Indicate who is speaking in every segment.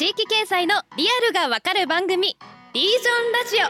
Speaker 1: 地域経済のリアルがわかる番組リージョンラジオ。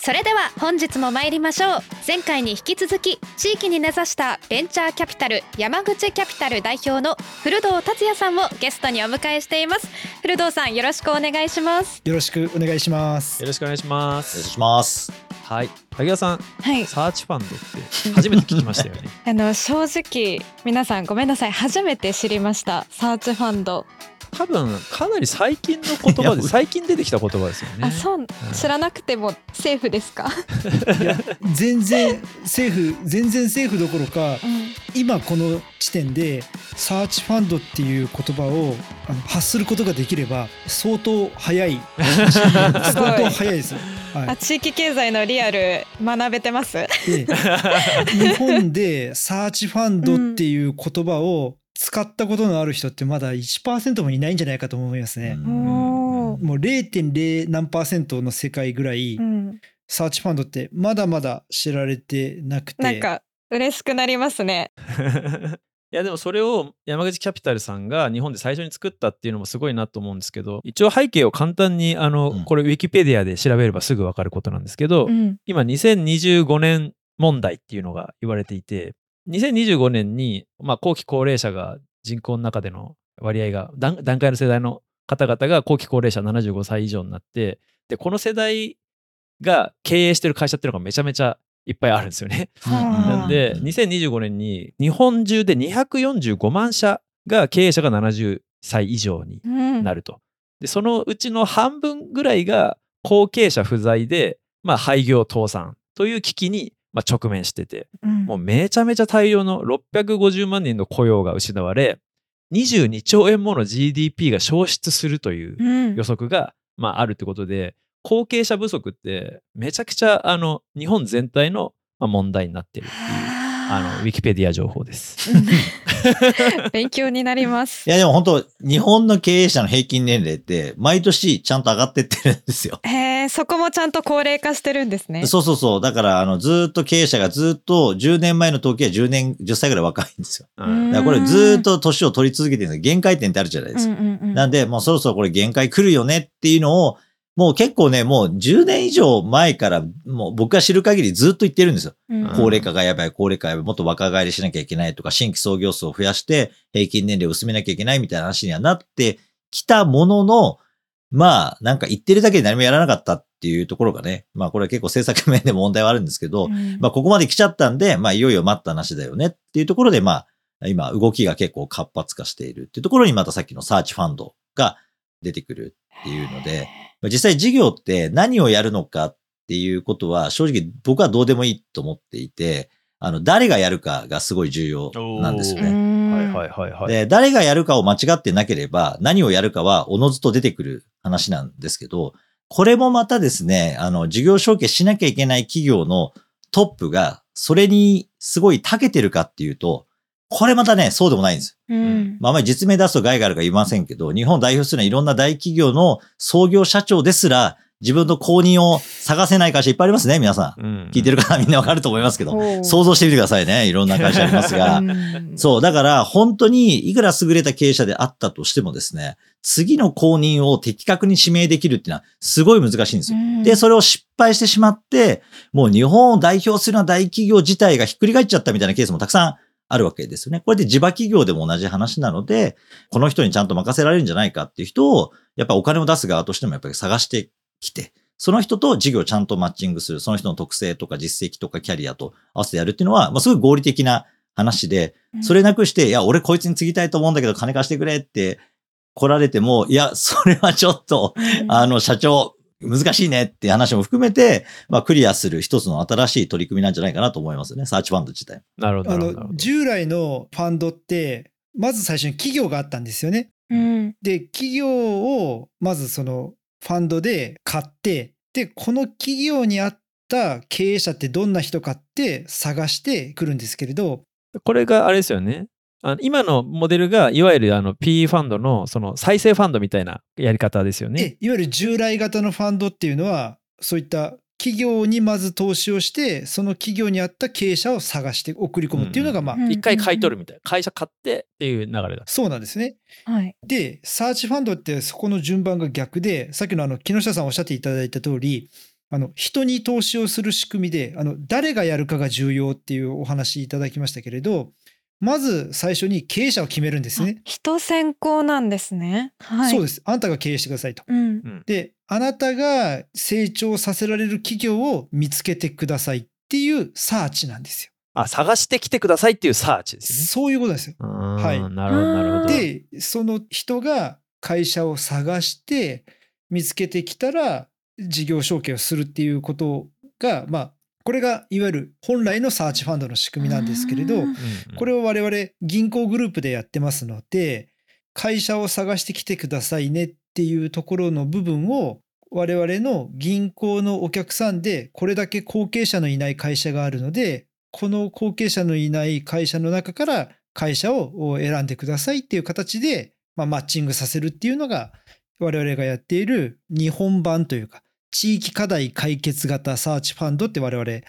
Speaker 1: それでは本日も参りましょう。前回に引き続き地域に根ざしたベンチャーキャピタル山口キャピタル代表の古堂達也さんをゲストにお迎えしています。古堂さんよろしくお願いします。
Speaker 2: よろしくお願いします。
Speaker 3: よろしくお願いしま
Speaker 4: お願い
Speaker 3: す。
Speaker 4: します。
Speaker 3: はい。萩谷さん、
Speaker 1: はい
Speaker 3: サーチファンドって初めて聞きましたよね。
Speaker 1: あの正直皆さんごめんなさい初めて知りましたサーチファンド、
Speaker 3: 多分かなり最近の言葉で最近出てきた言葉ですよね。
Speaker 1: あそう知らなくてもセーフですか、
Speaker 2: いや全然セーフ全然セーフどころか
Speaker 1: うん。
Speaker 2: 今この地点でサーチファンドっていう言葉をあの発することができれば相当早い。相当早いです。よ、
Speaker 1: あ
Speaker 2: は
Speaker 1: 地域経済のリアル学べてます？
Speaker 2: 日本でサーチファンドっていう言葉を使ったことのある人ってまだ1%もいないんじゃないかと思いますね、もう0.0何パーセントの世界ぐらい、
Speaker 1: うん、
Speaker 2: サーチファンドってまだまだ知られてなくて。
Speaker 1: なんか嬉しくなりますね。
Speaker 3: いやでもそれを山口キャピタルさんが日本で最初に作ったっていうのもすごいなと思うんですけど一応背景を簡単にあの、
Speaker 4: うん。
Speaker 3: これウィキペディアで調べればすぐ分かることなんですけど、
Speaker 1: うん。
Speaker 3: 今2025年問題っていうのが言われていて2025年に、まあ、後期高齢者が人口の中での割合が段段階の世代の方々が後期高齢者75歳以上になってでこの世代が経営してる会社っていうのがめちゃめちゃいっぱいあるんですよね。
Speaker 1: う ん
Speaker 3: なんで2025年に日本中で245万社が経営者が70歳以上に
Speaker 1: うん
Speaker 3: なると。でそのうちの半分ぐらいが後継者不在で、まあ、廃業倒産という危機に、まあ、直面してて。
Speaker 1: うん。
Speaker 3: もうめちゃめちゃ大量の650万人の雇用が失われ22兆円もの GDP が消失するという
Speaker 1: うん。
Speaker 3: 予測が、まあ、あるってことで後継者不足ってめちゃくちゃあの日本全体の、まあ、問題になってるっていうあのウィキペディア情報です。
Speaker 1: 勉強になります
Speaker 4: いやでも本当日本の経営者の平均年齢って毎年ちゃんと上がってってるんですよ。
Speaker 1: へえそこもちゃんと高齢化してるんですね
Speaker 4: そうそうそう。だから、あの、ずーっと経営者がずーっと10年前の時は10年、10歳ぐらい若いんですよ。
Speaker 3: うん
Speaker 4: だからこれずーっと年を取り続けてるんです限界点ってあるじゃないですか。
Speaker 1: うんうんうん
Speaker 4: なんで、もうそろそろこれ限界来るよねっていうのを、もう結構ね、もう10年以上前から、もう僕が知る限りずっと言ってるんですよ。
Speaker 1: うん
Speaker 4: 高齢化がやばい、高齢化がやばい、もっと若返りしなきゃいけないとか、新規創業数を増やして、平均年齢を薄めなきゃいけないみたいな話にはなってきたものの、まあ、なんか言ってるだけで何もやらなかったっていうところがね、まあこれは結構政策面で問題はあるんですけど、
Speaker 1: うん
Speaker 4: まあここまで来ちゃったんで、まあいよいよ待った話だよねっていうところで、まあ今動きが結構活発化しているっていうところにまたさっきのサーチファンドが出てくるっていうので、まあ実際事業って何をやるのかっていうことは正直僕はどうでもいいと思っていて、あの、誰がやるかがすごい重要なんですよ
Speaker 1: う
Speaker 4: ね。
Speaker 1: ん
Speaker 3: はいはいはいはい。
Speaker 4: で、誰がやるかを間違ってなければ、何をやるかはおのずと出てくる話なんですけど、これもまたですね、あの、事業承継しなきゃいけない企業のトップが、それにすごい長けてるかっていうと、これまたね、そうでもないんです。
Speaker 1: うん
Speaker 4: まあ、あまり実名出すと害があるか言いませんけど、日本を代表するのはいろんな大企業の創業社長ですら、自分の公認を探せない会社いっぱいありますね、皆さん。
Speaker 3: うん
Speaker 4: 聞いてる方みんなわかると思いますけど、想像してみてくださいね。いろんな会社ありますが。
Speaker 1: うん
Speaker 4: そう、だから本当にいくら優れた経営者であったとしてもですね、次の公認を的確に指名できるっていうのはすごい難しいんですよ。
Speaker 1: うん
Speaker 4: で、それを失敗してしまって、もう日本を代表するような大企業自体がひっくり返っちゃったみたいなケースもたくさんあるわけですよね。これで地場企業でも同じ話なので、この人にちゃんと任せられるんじゃないかっていう人を、やっぱお金を出す側としてもやっぱり探してきて、その人と事業をちゃんとマッチングする、その人の特性とか実績とかキャリアと合わせてやるっていうのは、まあ、すごい合理的な話で、それなくして、いや、俺こいつに継ぎたいと思うんだけど金貸してくれって来られても、いや、それはちょっと、あの、社長、難しいねっていう話も含めて、まあ、クリアする一つの新しい取り組みなんじゃないかなと思いますね。サーチファンド自体。
Speaker 3: なるほど
Speaker 2: あ。の従来のファンドってまず最初に企業があったんですよね。
Speaker 1: うん
Speaker 2: で企業をまずそのファンドで買ってでこの企業に合った経営者ってどんな人かって探してくるんですけれど
Speaker 3: これがあれですよね。あの今のモデルがいわゆるあの PE ファンドのその再生ファンドみたいなやり方ですよね。
Speaker 2: でいわゆる従来型のファンドっていうのはそういった企業にまず投資をしてその企業に合った経営者を探して送り込むっていうのがまあ、
Speaker 1: うん
Speaker 3: 一回買い取るみたいな。会社買ってっていう流れだ。
Speaker 2: そうなんですね。
Speaker 1: はい。
Speaker 2: で、サーチファンドってそこの順番が逆で、さっきのあの木下さんおっしゃっていただいた通り、あの人に投資をする仕組みで、あの誰がやるかが重要っていうお話いただきましたけれど、まず最初に経営者を決めるんですね。
Speaker 1: あ人先行なんですね。はい。。
Speaker 2: そうですす。あんたが経営してくださいと。
Speaker 1: うん。
Speaker 2: で、あなたが成長させられる企業を見つけてくださいっていうサーチなんですよ。
Speaker 3: あ、探してきてくださいっていうサーチですよね。
Speaker 2: そういうことですよ。
Speaker 3: はい
Speaker 2: はい
Speaker 3: なるほど、なるほど。
Speaker 2: で、その人が会社を探して見つけてきたら事業承継をするっていうことが、まあ、これがいわゆる本来のサーチファンドの仕組みなんですけれど、これを我々銀行グループでやってますので、会社を探してきてくださいねっていうところの部分を我々の銀行のお客さんでこれだけ後継者のいない会社があるので、この後継者のいない会社の中から会社を選んでくださいっていう形で、まあ、マッチングさせるっていうのが我々がやっている日本版というか地域課題解決型サーチファンドって我々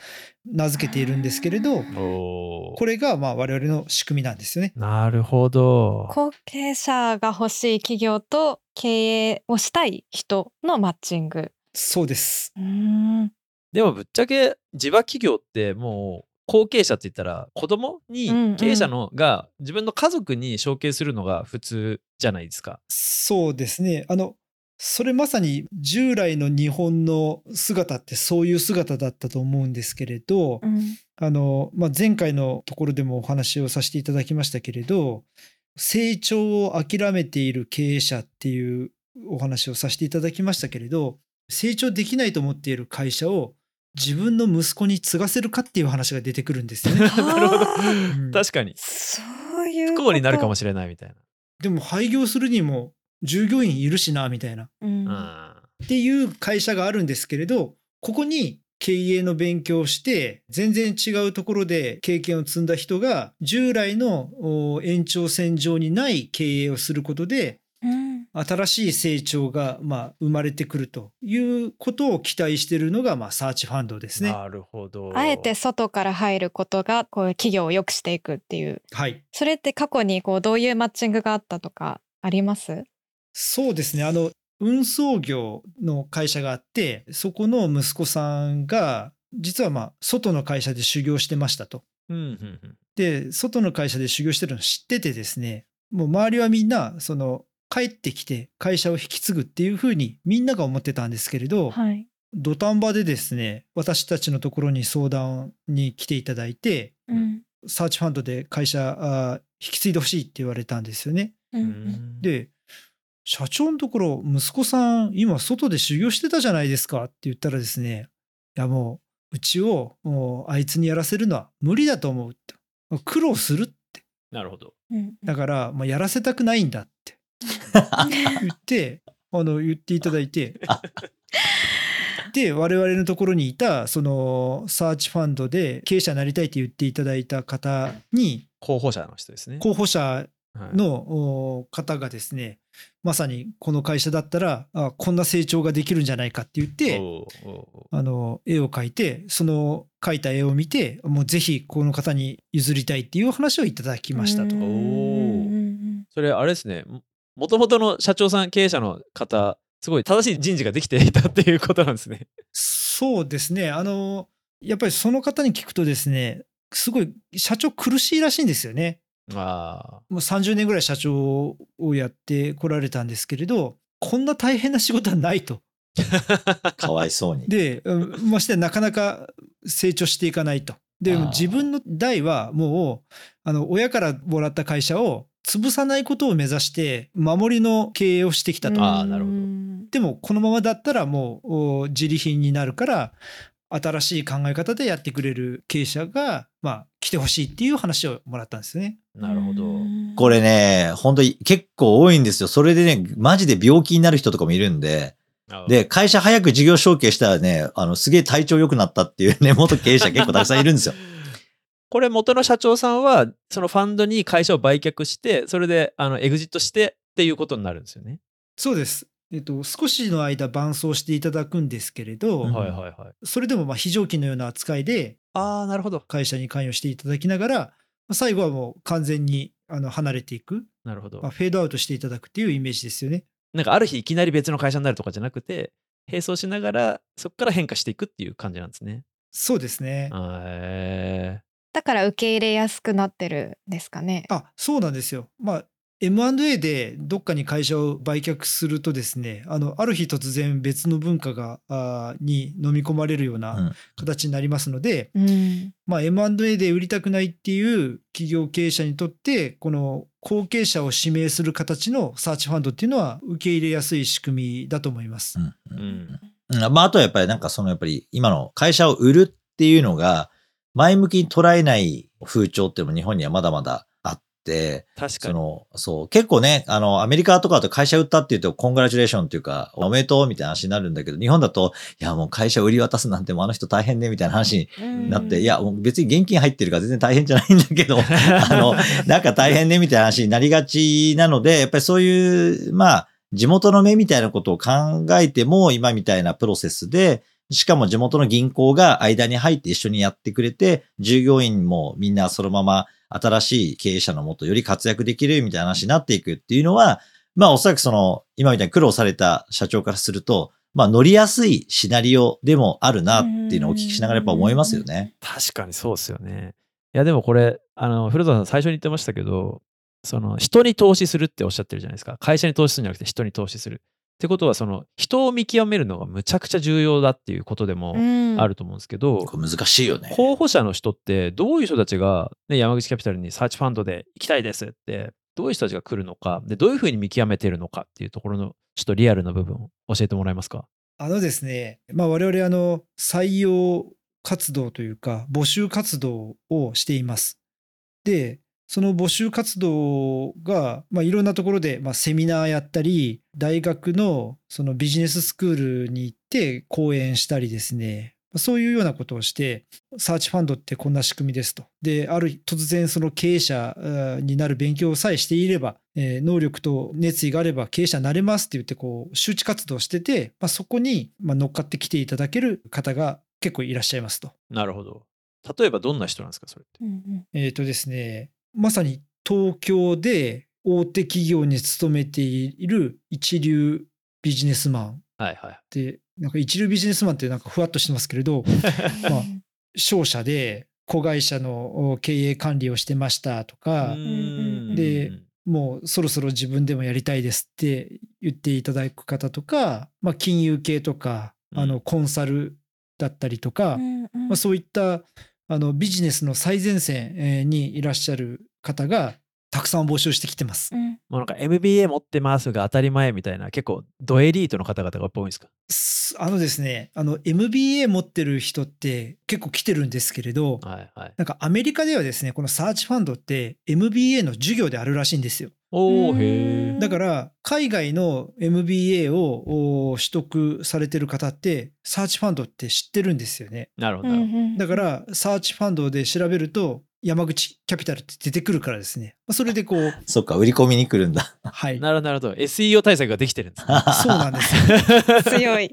Speaker 2: 名付けているんですけれど、これがまあ我々の仕組みなんですよね。
Speaker 3: なるほど。
Speaker 1: 後継者が欲しい企業と経営をしたい人のマッチング。
Speaker 2: そうです。
Speaker 1: う。
Speaker 3: でもぶっちゃけ地場企業ってもう後継者って言ったら子供
Speaker 1: うんうん
Speaker 3: に経営者のが自分の家族に承継するのが普通じゃないですか。
Speaker 2: そうですね。あの、それまさに従来の日本の姿ってそういう姿だったと思うんですけれど、
Speaker 1: うん。
Speaker 2: あの、まあ、前回のところでもお話をさせていただきましたけれど、成長を諦めている経営者っていうお話をさせていただきましたけれど、成長できないと思っている会社を自分の息子に継がせるかっていう話が出てくるんですよね。
Speaker 3: なるほど
Speaker 2: うん
Speaker 3: 確かに
Speaker 1: そういう
Speaker 3: 不。幸になるかもしれないみたい
Speaker 2: でも廃業するにも従業員いるしな、みたいな。
Speaker 1: うん。
Speaker 3: な。
Speaker 2: っていう会社があるんですけれど、ここに経営の勉強をして、全然違うところで経験を積んだ人が、従来のお延長線上にない経営をすることで、
Speaker 1: うん。
Speaker 2: 新しい成長が、まあ、生まれてくるということを期待しているのが、まあ、サーチファンドですね。
Speaker 3: なるほど。
Speaker 1: あえて外から入ることがこう企業を良くしていくっていう
Speaker 2: はい。
Speaker 1: それって過去にこうどういうマッチングがあったとかあります？
Speaker 2: そうですね。あの、運送業の会社があって、そこの息子さんが、実はまあ、外の会社で修行してましたと。
Speaker 3: うんうんうん
Speaker 2: で、外の会社で修行してるの知っててですね、もう周りはみんな、その、帰ってきて会社を引き継ぐっていうふうにみんなが思ってたんですけれど、
Speaker 1: はい。
Speaker 2: 土壇場でですね、私たちのところに相談に来ていただいて、
Speaker 1: うん。
Speaker 2: サーチファンドで会社引き継いでほしいって言われたんですよね。
Speaker 1: う。
Speaker 3: うんん
Speaker 2: で、社長のところ、息子さん、今外で修行してたじゃないですかって言ったらですね、いやもう、うちをもうあいつにやらせるのは無理だと思うって。苦労するって。
Speaker 3: なるほど。
Speaker 1: うん。
Speaker 2: だから、まあ、やらせたくないんだって言って、あの、言っていただいて、で、我々のところにいた、その、サーチファンドで経営者になりたいって言っていただいた方に、
Speaker 3: 候補者の人ですね。
Speaker 2: 候補者
Speaker 3: はい
Speaker 2: のお方がですね、まさにこの会社だったら、あこんな成長ができるんじゃないかって言って、あの、絵を描いて、その描いた絵を見て、もうぜひこの方に譲りたいっていう話をいただきましたと
Speaker 3: それあれですね。もともとの社長さん、経営者の方、すごい正しい人事ができていたっていうことなんですね。
Speaker 2: そうですね。あの、やっぱりその方に聞くとですね、すごい社長苦しいらしいんですよね。
Speaker 3: あ
Speaker 2: もう30年ぐらい社長をやってこられたんですけれど、こんな大変な仕事はないと。
Speaker 3: あ。
Speaker 4: かわいそうに。
Speaker 2: で、うんましてやなかなか成長していかないと。で、自分の代はもう、あの、親からもらった会社を潰さないことを目指して、守りの経営をしてきたと。
Speaker 3: あーなるほど
Speaker 1: うん
Speaker 2: でも、このままだったらもうお自利品になるから、新しい考え方でやってくれる経営者が、まあ、来てほしいっていう話をもらったんですね。
Speaker 3: なるほど。
Speaker 1: うん
Speaker 4: これね、本当に結構多いんですよ。それでね、マジで病気になる人とかもいるんで、
Speaker 3: あ
Speaker 4: で、会社早く事業承継したらね、あの、すげえ体調良くなったっていうね、元経営者結構たくさんいるんですよ。
Speaker 3: これ元の社長さんは、そのファンドに会社を売却して、それで、あの、エグジットしてっていうことになるんですよね。
Speaker 2: そうです。えっと、少しの間伴走していただくんですけれど、
Speaker 4: うん
Speaker 3: はいはいはい。
Speaker 2: それでもまあ非常勤のような扱いで
Speaker 3: ああ、なるほど。
Speaker 2: 会社に関与していただきながら、まあ最後はもう完全にあの離れていく、
Speaker 3: なるほど
Speaker 2: まあ、。フェードアウトしていただくっていうイメージですよね。
Speaker 3: なんかある日いきなり別の会社になるとかじゃなくて、並走しながらそこから変化していくっていう感じなんですね。
Speaker 2: そうですね。
Speaker 3: へ
Speaker 1: だから受け入れやすくなってるんですかね。
Speaker 2: あそうなんですよ。まあ M&A でどっかに会社を売却するとですねあのある日突然別の文化があーに飲み込まれるよう
Speaker 4: う
Speaker 2: なん形になりますので、
Speaker 1: うん。
Speaker 2: まあ、M&A で売りたくないっていう企業経営者にとってこの後継者を指名する形のサーチファンドっていうのは受け入れやすい仕組みだと思います。
Speaker 4: うん
Speaker 3: ーうん。
Speaker 4: うんまあ、あとはやっぱりなんかそのやっぱり今の会社を売るっていうのが前向きに捉えない風潮っていうのも日本にはまだまだ
Speaker 3: 確かに。
Speaker 4: その、そう、結構ね、あの、アメリカとかだと会社売ったっていうと、コングラチュレーションっていうか、おめでとうみたいな話になるんだけど、日本だと、いや、もう会社売り渡すなんてもうあの人大変ね、みたいな話になって、いや、もう別に現金入ってるから全然大変じゃないんだけど、あの、なんか大変ね、みたいな話になりがちなので、やっぱりそういう、まあ、地元の目みたいなことを考えても、今みたいなプロセスで、しかも地元の銀行が間に入って一緒にやってくれて、従業員もみんなそのまま新しい経営者のもとより活躍できるみたいな話になっていくっていうのは、まあおそらくその、今みたいに苦労された社長からすると、まあ乗りやすいシナリオでもあるなっていうのをお聞きしながらやっぱ思いますよね。
Speaker 3: 確かにそうですよね。いやでもこれ、あの、古田さん最初に言ってましたけど、その人に投資するっておっしゃってるじゃないですか。会社に投資するんじゃなくて人に投資する。ってことは、その人を見極めるのがむちゃくちゃ重要だっていうことでもあると思うんですけど、
Speaker 4: これ難しいよね。
Speaker 3: 候補者の人ってどういう人たちが、ね、山口キャピタルにサーチファンドで行きたいですって、どういう人たちが来るのか、でどういうふうに見極めてるのかっていうところのちょっとリアルな部分を教えてもらえますか？
Speaker 2: あのですね、まあ、我々あの採用活動というか募集活動をしています。でその募集活動が、まあ、いろんなところで、まあ、セミナーやったり大学のそのビジネススクールに行って講演したりですねそういうようなことをしてサーチファンドってこんな仕組みですと。である日突然その経営者になる勉強さえしていれば、えー能力と熱意があれば経営者になれますって言ってこう周知活動をしてて、まあ、そこにまあ乗っかってきていただける方が結構いらっしゃいますと。
Speaker 3: なるほど。例えばどんな人なんですか、それって？
Speaker 1: うん
Speaker 2: えっ、とですね、まさに東京で大手企業に勤めている一流ビジネスマン
Speaker 3: はいはい。
Speaker 2: で、なんか一流ビジネスマンってなんかふわっとしてますけれど、まあ商社で子会社のお経営管理をしてましたとか、
Speaker 3: うん。
Speaker 2: でもうそろそろ自分でもやりたいですって言っていただく方とか、まあ、金融系とかあ
Speaker 3: うん。
Speaker 2: のコンサルだったりとか、まあ、そういったあのビジネスの最前線えーにいらっしゃる方がたくさん募集してきてます。
Speaker 1: うん
Speaker 3: もうなんか MBA 持ってますが当たり前みたいな結構ドエリートの方々がやっぱ多いんですか？
Speaker 2: すあのですねあの MBA 持ってる人って結構来てるんですけれど
Speaker 3: はいはい。
Speaker 2: なんかアメリカではですねこのサーチファンドって MBA の授業であるらしいんですよ。
Speaker 3: おへー
Speaker 2: だから海外の MBA をお取得されてる方ってサーチファンドって知ってるんですよね。
Speaker 3: なるほど
Speaker 2: だからサーチファンドで調べると山口キャピタルって出てくるからですね。まあそれでこう、
Speaker 4: そっか、売り込みに来るんだ。
Speaker 2: はい。
Speaker 3: なるほどなるほど。SEO 対策ができてるんですね。
Speaker 2: そうなんですよ。
Speaker 1: 強い。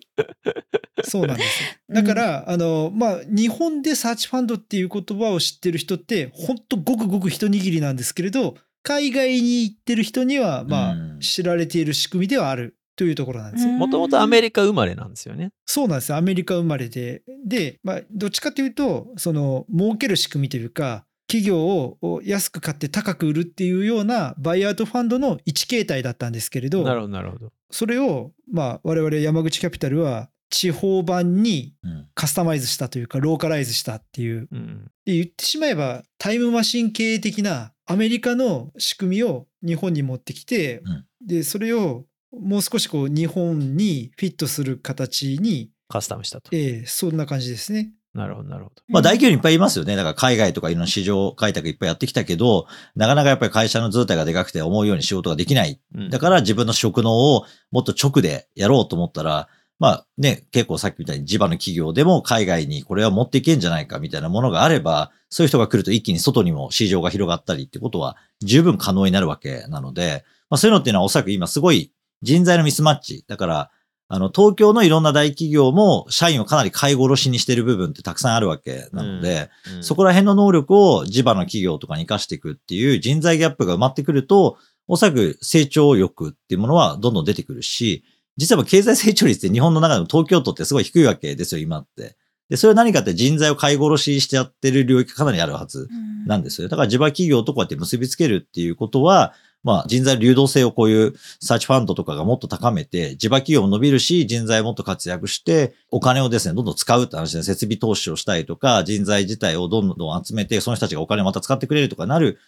Speaker 2: そうなんですよ。だから、あの、まあ、日本でサーチファンドっていう言葉を知ってる人って、本当ごくごく一握りなんですけれど、海外に行ってる人には、まあ
Speaker 4: うん、
Speaker 2: 知られている仕組みではあるというところなんですよ。
Speaker 1: うん
Speaker 3: もともとアメリカ生まれなんですよね。
Speaker 2: そうなんですよ。アメリカ生まれで。で、まあ、どっちかというと、その、儲ける仕組みというか、企業を安く買って高く売るっていうようなバイアウトファンドの一形態だったんですけれど、
Speaker 3: なるほどなるほど。
Speaker 2: それを、まあ、我々山口キャピタルは地方版に
Speaker 4: うん
Speaker 2: カスタマイズしたというか、ローカライズしたっていう。
Speaker 3: うん。
Speaker 2: で言ってしまえば、タイムマシン経営的なアメリカの仕組みを日本に持ってきて、
Speaker 4: うん
Speaker 2: で、それをもう少しこう日本にフィットする形に、
Speaker 3: カスタムしたと。
Speaker 2: ええそんな感じですね。
Speaker 3: なるほどなるほど。
Speaker 4: まあ大企業にいっぱいいますよね。だから海外とかいろんな市場開拓いっぱいやってきたけど、なかなかやっぱり会社の図体がでかくて思うように仕事ができない。
Speaker 3: うん
Speaker 4: だから自分の職能をもっと直でやろうと思ったら、まあね、結構さっきみたいに地場の企業でも海外にこれは持っていけんじゃないかみたいなものがあれば、そういう人が来ると一気に外にも市場が広がったりってことは十分可能になるわけなので、まあそういうのっていうのはおそらく今すごい人材のミスマッチ。だから、あの、東京のいろんな大企業も社員をかなり買い殺しにしてる部分ってたくさんあるわけなので、
Speaker 3: うん
Speaker 4: そこら辺の能力を地場の企業とかに活かしていくっていう人材ギャップが埋まってくると、おそらく成長欲っていうものはどんどん出てくるし、実は経済成長率って日本の中でも東京都ってすごい低いわけですよ、今って。で、それは何かって人材を買い殺ししてやってる領域がかなりあるはずなんですよ。だから地場企業とこうやって結びつけるっていうことは、まあ人材流動性をこういうサーチファンドとかがもっと高めて、地場企業も伸びるし、人材もっと活躍して、お金をですね、どんどん使うって話で、設備投資をしたりとか、人材自体をどんどん集めて、その人たちがお金をまた使ってくれるとかなる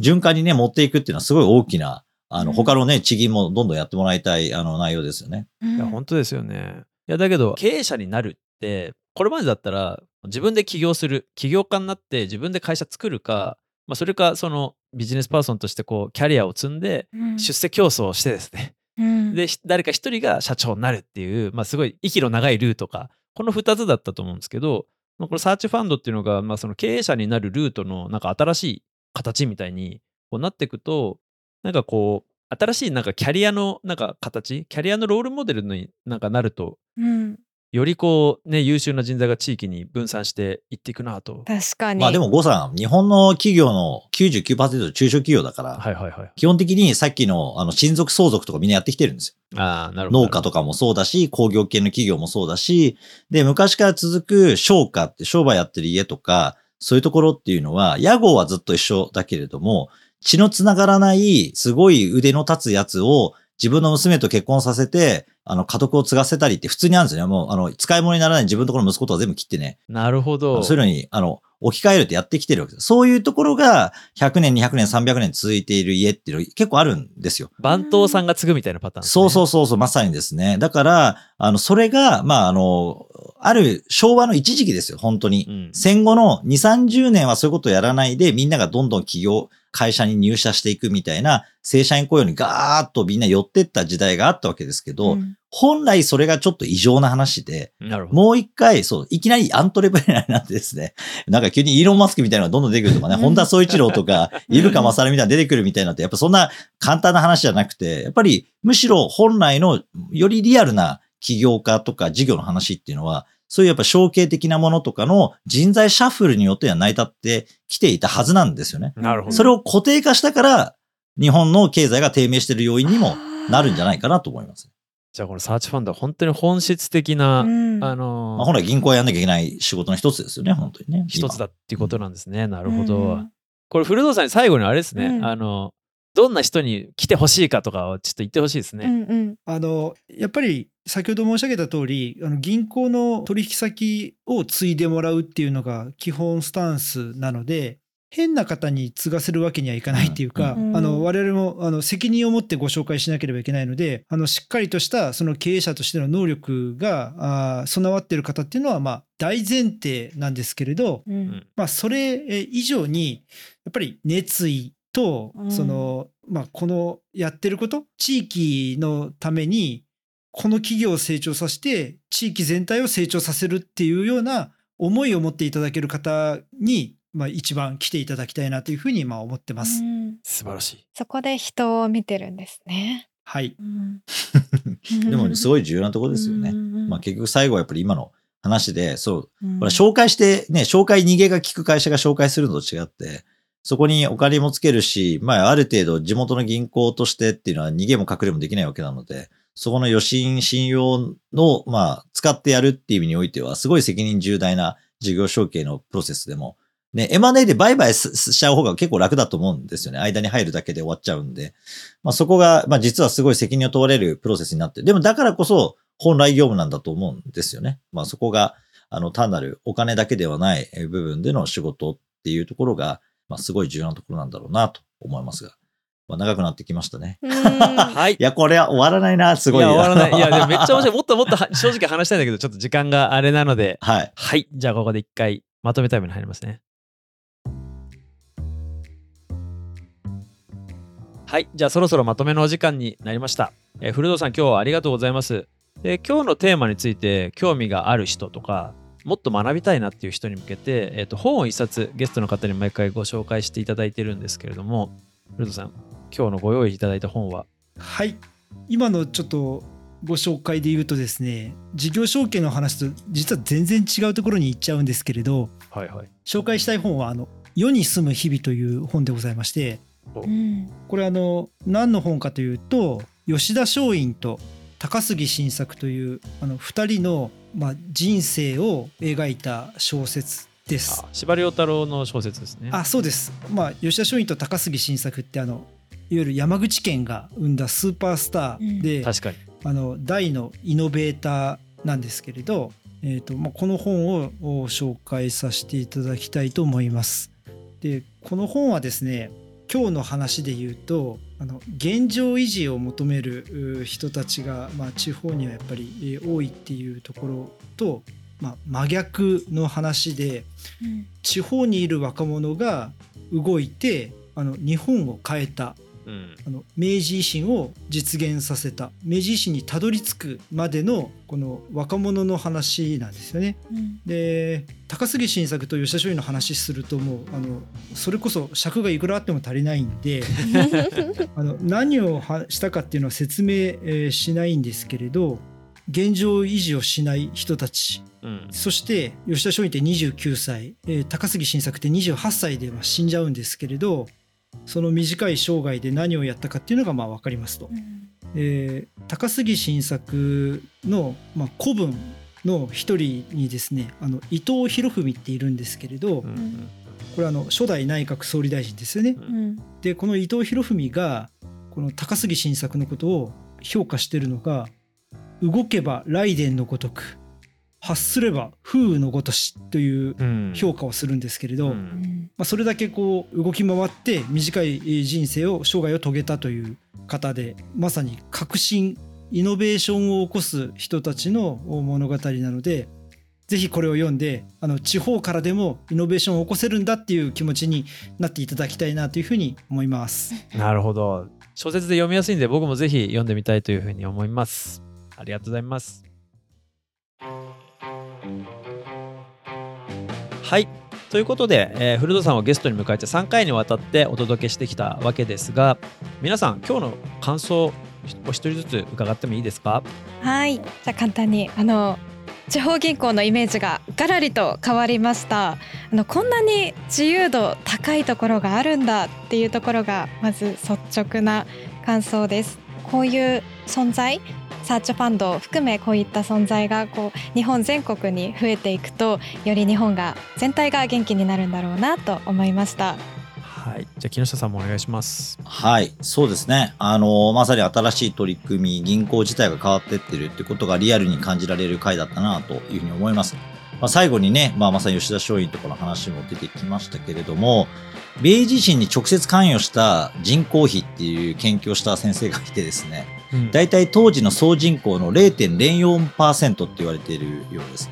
Speaker 4: 循環にね、持っていくっていうのはすごい大きな、あの、
Speaker 1: うん。
Speaker 4: 他のね、地銀もどんどんやってもらいたい、あの、内容ですよね。
Speaker 1: うん。
Speaker 3: いや本当ですよね。いやだけど経営者になるってこれまでだったら自分で起業する起業家になって自分で会社作るか、まあ、それかそのビジネスパーソンとしてこうキャリアを積んで
Speaker 1: うん。
Speaker 3: 出世競争をしてですね、
Speaker 1: うん。
Speaker 3: でひ誰か一人が社長になるっていう、まあ、すごい息の長いルートか。この2つだったと思うんですけど、まあ、このサーチファンドっていうのが、まあ、その経営者になるルートのなんか新しい形みたいにこうなっていくとなんかこう新しいなんかキャリアのなんか形キャリアのロールモデルになんかなると
Speaker 1: うん
Speaker 3: よりこうね優秀な人材が地域に分散していっていくなと。
Speaker 1: 確かに
Speaker 4: まあでも、ゴさん、日本の企業の99%中小企業だから、
Speaker 3: はいはいはい。
Speaker 4: 基本的にさっきの、あの、親族相続とかみんなやってきてるんですよ。
Speaker 3: ああなるほど。
Speaker 4: 農家とかもそうだし、工業系の企業もそうだし、で、昔から続く商家って商売やってる家とか、そういうところっていうのは、屋号はずっと一緒だけれども、血のつながらない、すごい腕の立つやつを自分の娘と結婚させて、あの、家督を継がせたりって普通にあるんですよね。もう、あの、使い物にならない自分のところの息子とか全部切ってね。
Speaker 3: なるほど。
Speaker 4: そういうのに、あの、置き換えるってやってきてるわけです。そういうところが、100年、200年、300年続いている家っていうの結構あるんですよ。
Speaker 3: 番頭さんが継ぐみたいなパターン、
Speaker 4: そうそううそうそう、まさにですね。だから、あの、それが、まあ、あの、ある昭和の一時期ですよ、本当に。
Speaker 3: うん
Speaker 4: 戦後の2、30年はそういうことをやらないで、みんながどんどん企業、会社に入社していくみたいな、正社員雇用にガーッとみんな寄ってった時代があったわけですけど、
Speaker 1: うん
Speaker 4: 本来それがちょっと異常な話で。もう一回、そう、いきなりアントレプレナーになってですね、なんか急にイーロン・マスクみたいなのがどんどん出てくるとかね、
Speaker 1: う ん
Speaker 4: 本田宗一郎とか、伊深正みたいなの出てくるみたいなのって、やっぱそんな簡単な話じゃなくて、やっぱりむしろ本来のよりリアルな起業家とか事業の話っていうのは、そういうやっぱ承継的なものとかの人材シャッフルによっては成り立ってきていたはずなんですよね。
Speaker 3: なるほど。
Speaker 4: それを固定化したから、日本の経済が低迷している要因にもなるんじゃないかなと思います。
Speaker 3: じゃあこのサーチファンドは本当に本質的な、
Speaker 1: うん
Speaker 3: あのー
Speaker 4: まあ、本来銀行はやんなきゃいけない仕事の一つですよね、本当にね。
Speaker 3: 一つだっていうことなんですね。なるほど。
Speaker 1: うん
Speaker 3: これ古藤さんに最後にあれですね、
Speaker 1: うん
Speaker 3: あのどんな人に来てほしいかとかをちょっと言ってほしいですね。
Speaker 1: うんうん。
Speaker 2: あのやっぱり先ほど申し上げた通りあの銀行の取引先を継いでもらうっていうのが基本スタンスなので変な方に継がせるわけにはいかないっていうか、
Speaker 1: うん
Speaker 2: あの我々もあの責任を持ってご紹介しなければいけないのであのしっかりとしたその経営者としての能力があー備わっている方っていうのはまあ大前提なんですけれど、
Speaker 1: うん。
Speaker 3: うん
Speaker 2: まあ、それえ以上にやっぱり熱意と
Speaker 1: うん
Speaker 2: その、まあ、このやってること地域のためにこの企業を成長させて地域全体を成長させるっていうような思いを持っていただける方に、まあ、一番来ていただきたいなというふうにまあ思ってます。
Speaker 1: うん
Speaker 3: 素晴らしい。
Speaker 1: そこで人を見てるんですね。
Speaker 2: はい、
Speaker 1: うん
Speaker 4: でもすごい重要なところですよね。
Speaker 1: うん
Speaker 4: まあ結局最後はやっぱり今の話で、そう、
Speaker 1: うん
Speaker 4: 紹介してね、紹介逃げが効く会社が紹介するのと違って、そこにお金もつけるし、まあある程度地元の銀行としてっていうのは逃げも隠れもできないわけなので、そこの余震信用の、まあ使ってやるっていう意味においては、すごい責任重大な事業承継のプロセスでも、ね、M&A で売買しちゃう方が結構楽だと思うんですよね。間に入るだけで終わっちゃうんで。まあそこが、まあ実はすごい責任を問われるプロセスになって、でもだからこそ本来業務なんだと思うんですよね。まあそこが、あの、単なるお金だけではない部分での仕事っていうところが、まあすごい重要なところなんだろうなと思いますが。まあ長くなってきましたね。
Speaker 1: うん
Speaker 3: はい
Speaker 4: い。や、これは終わらないな、すごい。
Speaker 3: いや終わらない。いや、でもめっちゃ面白い。もっともっとは正直話したいんだけど、ちょっと時間があれなので、
Speaker 4: はい。
Speaker 3: はい。じゃあここで一回まとめタイムに入りますね。はい。じゃあそろそろまとめのお時間になりました。えー古藤さん、今日はありがとうございます。で今日のテーマについて興味がある人とか、もっと学びたいなっていう人に向けて、えー、と本を一冊ゲストの方に毎回ご紹介していただいてるんですけれども、古藤さん、今日のご用意いただいた本は、
Speaker 2: はい。今のちょっとご紹介で言うとですね事業承継の話と実は全然違うところに行っちゃうんですけれど
Speaker 3: はいはい。
Speaker 2: 紹介したい本はあの「世に住む日々」という本でございまして
Speaker 1: うん。
Speaker 2: これあの何の本かというと吉田松陰と高杉晋作というあの2人の、まあ、人生を描いた小説です
Speaker 3: あ。司馬遼太郎の小説ですね。
Speaker 2: あそうです。まあ吉田松陰と高杉晋作ってあのいわゆる山口県が生んだスーパースターで、
Speaker 3: 確かに。
Speaker 2: あの大のイノベーターなんですけれど、えーとまあ、この本をを紹介させていただきたいと思います。でこの本はですね今日の話で言うとあの現状維持を求めるう人たちが、まあ、地方にはやっぱりえー多いっていうところと、まあ、真逆の話で
Speaker 1: うん。
Speaker 2: 地方にいる若者が動いてあの日本を変えた
Speaker 3: うん。
Speaker 2: あの明治維新を実現させた明治維新にたどり着くまでのこの若者の話なんですよね。
Speaker 1: うん
Speaker 2: で高杉晋作と吉田松陰の話するともうあのそれこそ尺がいくらあっても足りないんで あの何をはしたかっていうのは説明、えーしないんですけれど現状維持をしない人たち
Speaker 3: うん。
Speaker 2: そして吉田松陰って29歳、えー高杉晋作って28歳でまあ死んじゃうんですけれどその短い生涯で何をやったかっていうのがまあ分かりますと。えー高杉晋作の、まあ、子分の一人にですねあの伊藤博文っているんですけれど、
Speaker 3: うん
Speaker 2: これあの初代内閣総理大臣ですよね。
Speaker 1: うん
Speaker 2: でこの伊藤博文がこの高杉晋作のことを評価してるのが「動けば雷電のごとく発すれば風雨のごとし」という
Speaker 3: うん。
Speaker 2: 評価をするんですけれど、
Speaker 3: う
Speaker 2: ま
Speaker 3: ん
Speaker 2: あ、それだけこう動き回って短い人生を生涯を遂げたという方でまさに革新イノベーションを起こす人たちの物語なのでぜひこれを読んであの地方からでもイノベーションを起こせるんだっていう気持ちになっていただきたいなというふうに思います。
Speaker 3: なるほど。小説で読みやすいんで僕もぜひ読んでみたいというふうに思います。ありがとうございます。はい。ということで、えー古田さんをゲストに迎えて3回にわたってお届けしてきたわけですが、皆さん、今日の感想、お一人ずつ伺ってもいいですか？
Speaker 1: はい。じゃあ簡単にあの地方銀行のイメージがガラリと変わりました。あのこんなに自由度高いところがあるんだっていうところがまず率直な感想です。こういう存在サーチファンドを含めこういった存在がこう日本全国に増えていくとより日本が全体が元気になるんだろうなと思いました
Speaker 3: はい。じゃあ、木下さんもお願いします。
Speaker 4: はい、そうですね。あの、まさに新しい取り組み、銀行自体が変わってってるってことがリアルに感じられる回だったなというふうに思います。まあ、最後にね、まあ、まさに吉田松陰とかの話も出てきましたけれども、明治維新に直接関与した人口比っていう研究をした先生がいてですね、
Speaker 3: うん
Speaker 4: 大体当時の総人口の0.04%って言われているようです。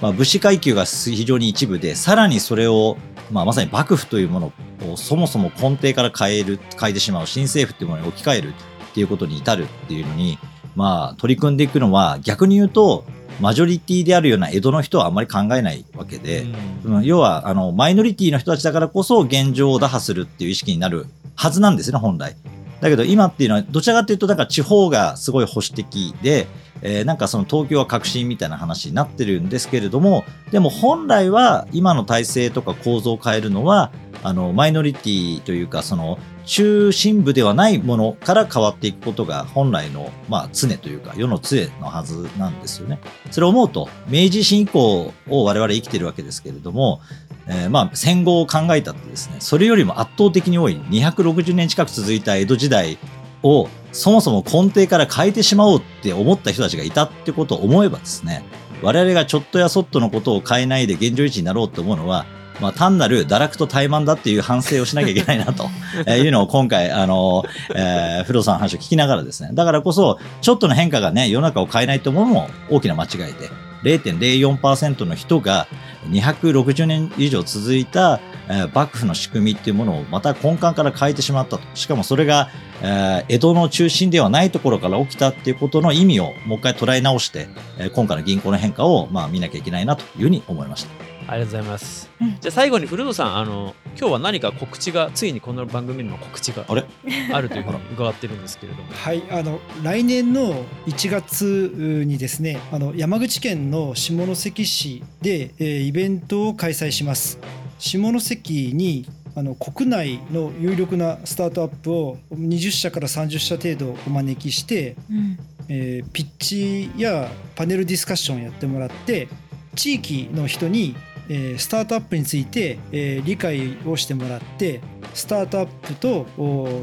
Speaker 4: まあ、武士階級が非常に一部で、さらにそれを、まあ、まさに幕府というものをそもそも根底から変える、変えてしまう新政府というものに置き換えるっていうことに至るっていうのに、まあ、取り組んでいくのは逆に言うと、マジョリティであるような江戸の人はあんまり考えないわけで、
Speaker 3: うん
Speaker 4: うん要は、あの、マイノリティの人たちだからこそ現状を打破するっていう意識になるはずなんですね、本来。だけど今っていうのは、どちらかというと、なんか地方がすごい保守的で、えーなんかその東京は革新みたいな話になってるんですけれども、でも本来は今の体制とか構造を変えるのは、あの、マイノリティというか、その、中心部ではないものから変わっていくことが本来の、まあ、常というか、世の常のはずなんですよね。それを思うと、明治維新以降を我々生きてるわけですけれども、えーまあ戦後を考えたってですね、それよりも圧倒的に多い260年近く続いた江戸時代をそもそも根底から変えてしまおうって思った人たちがいたってことを思えばですね、我々がちょっとやそっとのことを変えないで現状維持になろうと思うのは、まあ、単なる堕落と怠慢だっていう反省をしなきゃいけないなと えーいうのを今回、あの、えー不動産の話を聞きながらですね、だからこそ、ちょっとの変化がね、世の中を変えないと思うのも大きな間違いで、0.04%の人が260年以上続いた、えー幕府の仕組みっていうものをまた根幹から変えてしまったと。しかもそれが、えー江戸の中心ではないところから起きたっていうことの意味をもう一回捉え直して、えー今回の銀行の変化を、まあ、見なきゃいけないなというふうに思いました。
Speaker 3: ありがとうございます。
Speaker 1: うん。
Speaker 3: じゃあ最後に古野さん、あの今日は何か告知がついにこの番組の告知が
Speaker 4: あれ？
Speaker 3: あるというふうに伺ってるんですけれども。
Speaker 2: はい、あの来年の1月にですねあの山口県の下関市で、えーイベントを開催します。下関にあの国内の有力なスタートアップを20社から30社程度お招きして、
Speaker 1: うん。
Speaker 2: えーピッチやパネルディスカッションやってもらって地域の人に、えスタートアップについて、え理解をしてもらってスタートアップと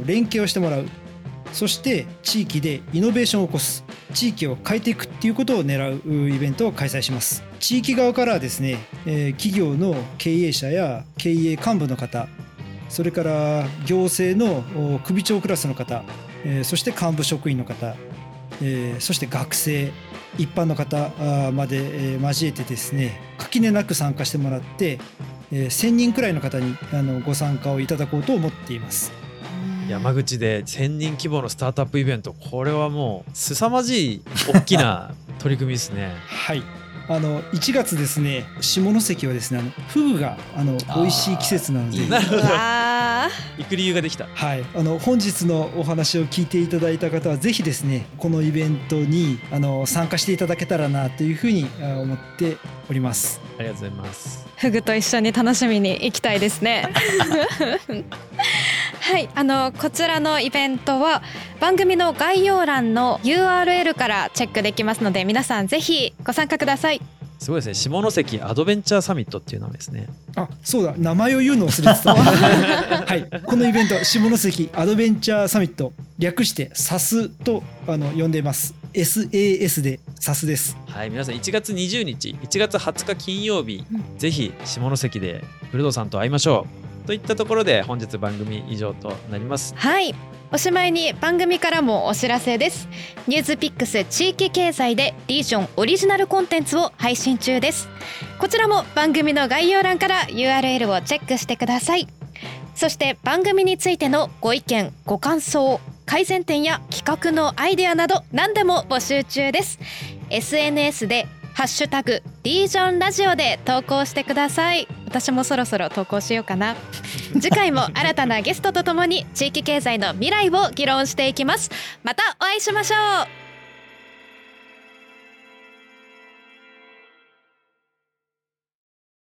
Speaker 2: 連携をしてもらう。そして地域でイノベーションを起こす。地域を変えていくっていうことを狙うイベントを開催します。地域側からはですね、え企業の経営者や経営幹部の方それから行政の首長クラスの方、えそして幹部職員の方えそして学生一般の方まで、えー交えてですね垣根なく参加してもらって、えー1000人くらいの方にあのご参加をいただこうと思っています。
Speaker 3: 山口で1000人規模のスタートアップイベント、これはもう凄まじい大きな 取り組みですね。
Speaker 2: はいあの1月ですね下関はですねあのフグがあの美味しい季節なので
Speaker 3: 行く理由ができた。
Speaker 2: はい、あの本日のお話を聞いていただいた方はぜひですねこのイベントにあの参加していただけたらなというふうにあ思っております。
Speaker 3: ありがとうございます。
Speaker 1: ーフグと一緒に楽しみに行きたいですね はいあのこちらのイベントは番組の概要欄の URL からチェックできますので皆さんぜひご参加ください
Speaker 3: すごいですね。下関アドベンチャーサミットっていう名前ですね。
Speaker 2: あそうだ。名前を言うのを忘れてた。はい。このイベントは下関アドベンチャーサミット略して SAS とあの呼んでいます。SAS で SAS です。
Speaker 3: はい、皆さん1月20日、1月20日金曜日、
Speaker 1: うん。
Speaker 3: ぜひ下関で古藤さんと会いましょう。といったところで本日番組以上となります。
Speaker 1: はい。おしまいに番組からもお知らせです。ニュースピックス地域経済でリージョンオリジナルコンテンツを配信中です。こちらも番組の概要欄から URL をチェックしてください。そして番組についてのご意見ご感想改善点や企画のアイデアなど何でも募集中です。SNS でハッシュタグリージョンラジオで投稿してください。私もそろそろ投稿しようかな。次回も 新たなゲストとともに地域経済の未来を議論していきます。またお会いしましょう